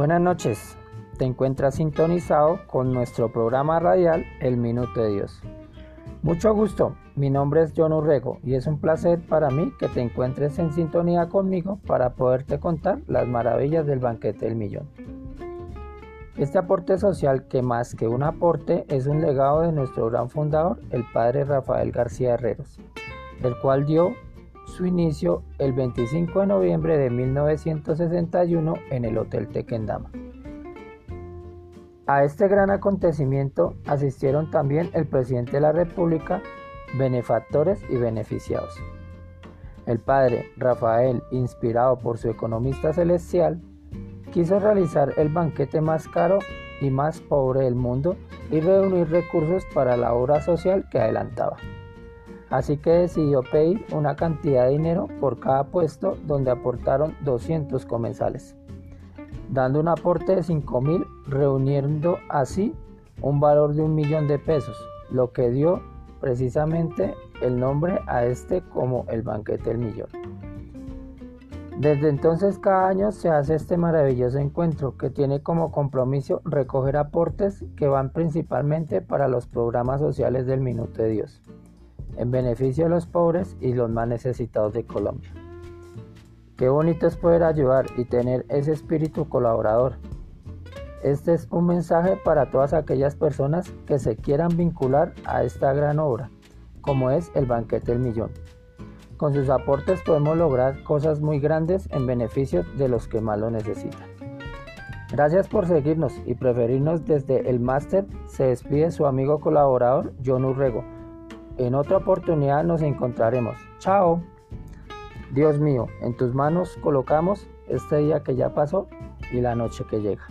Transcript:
Buenas noches, te encuentras sintonizado con nuestro programa radial El Minuto de Dios. Mucho gusto, mi nombre es John Urrego y es un placer para mí que te encuentres en sintonía conmigo para poderte contar las maravillas del banquete del millón. Este aporte social que más que un aporte es un legado de nuestro gran fundador, el padre Rafael García Herreros, el cual dio su inicio el 25 de noviembre de 1961 en el Hotel Tequendama. A este gran acontecimiento asistieron también el presidente de la República, benefactores y beneficiados. El padre Rafael, inspirado por su economista celestial, quiso realizar el banquete más caro y más pobre del mundo y reunir recursos para la obra social que adelantaba así que decidió pedir una cantidad de dinero por cada puesto donde aportaron 200 comensales, dando un aporte de 5 mil, reuniendo así un valor de un millón de pesos, lo que dio precisamente el nombre a este como el banquete del millón. Desde entonces cada año se hace este maravilloso encuentro que tiene como compromiso recoger aportes que van principalmente para los programas sociales del Minuto de Dios en beneficio de los pobres y los más necesitados de Colombia. Qué bonito es poder ayudar y tener ese espíritu colaborador. Este es un mensaje para todas aquellas personas que se quieran vincular a esta gran obra, como es el banquete del millón. Con sus aportes podemos lograr cosas muy grandes en beneficio de los que más lo necesitan. Gracias por seguirnos y preferirnos desde el máster. Se despide su amigo colaborador John Urrego. En otra oportunidad nos encontraremos. Chao. Dios mío, en tus manos colocamos este día que ya pasó y la noche que llega.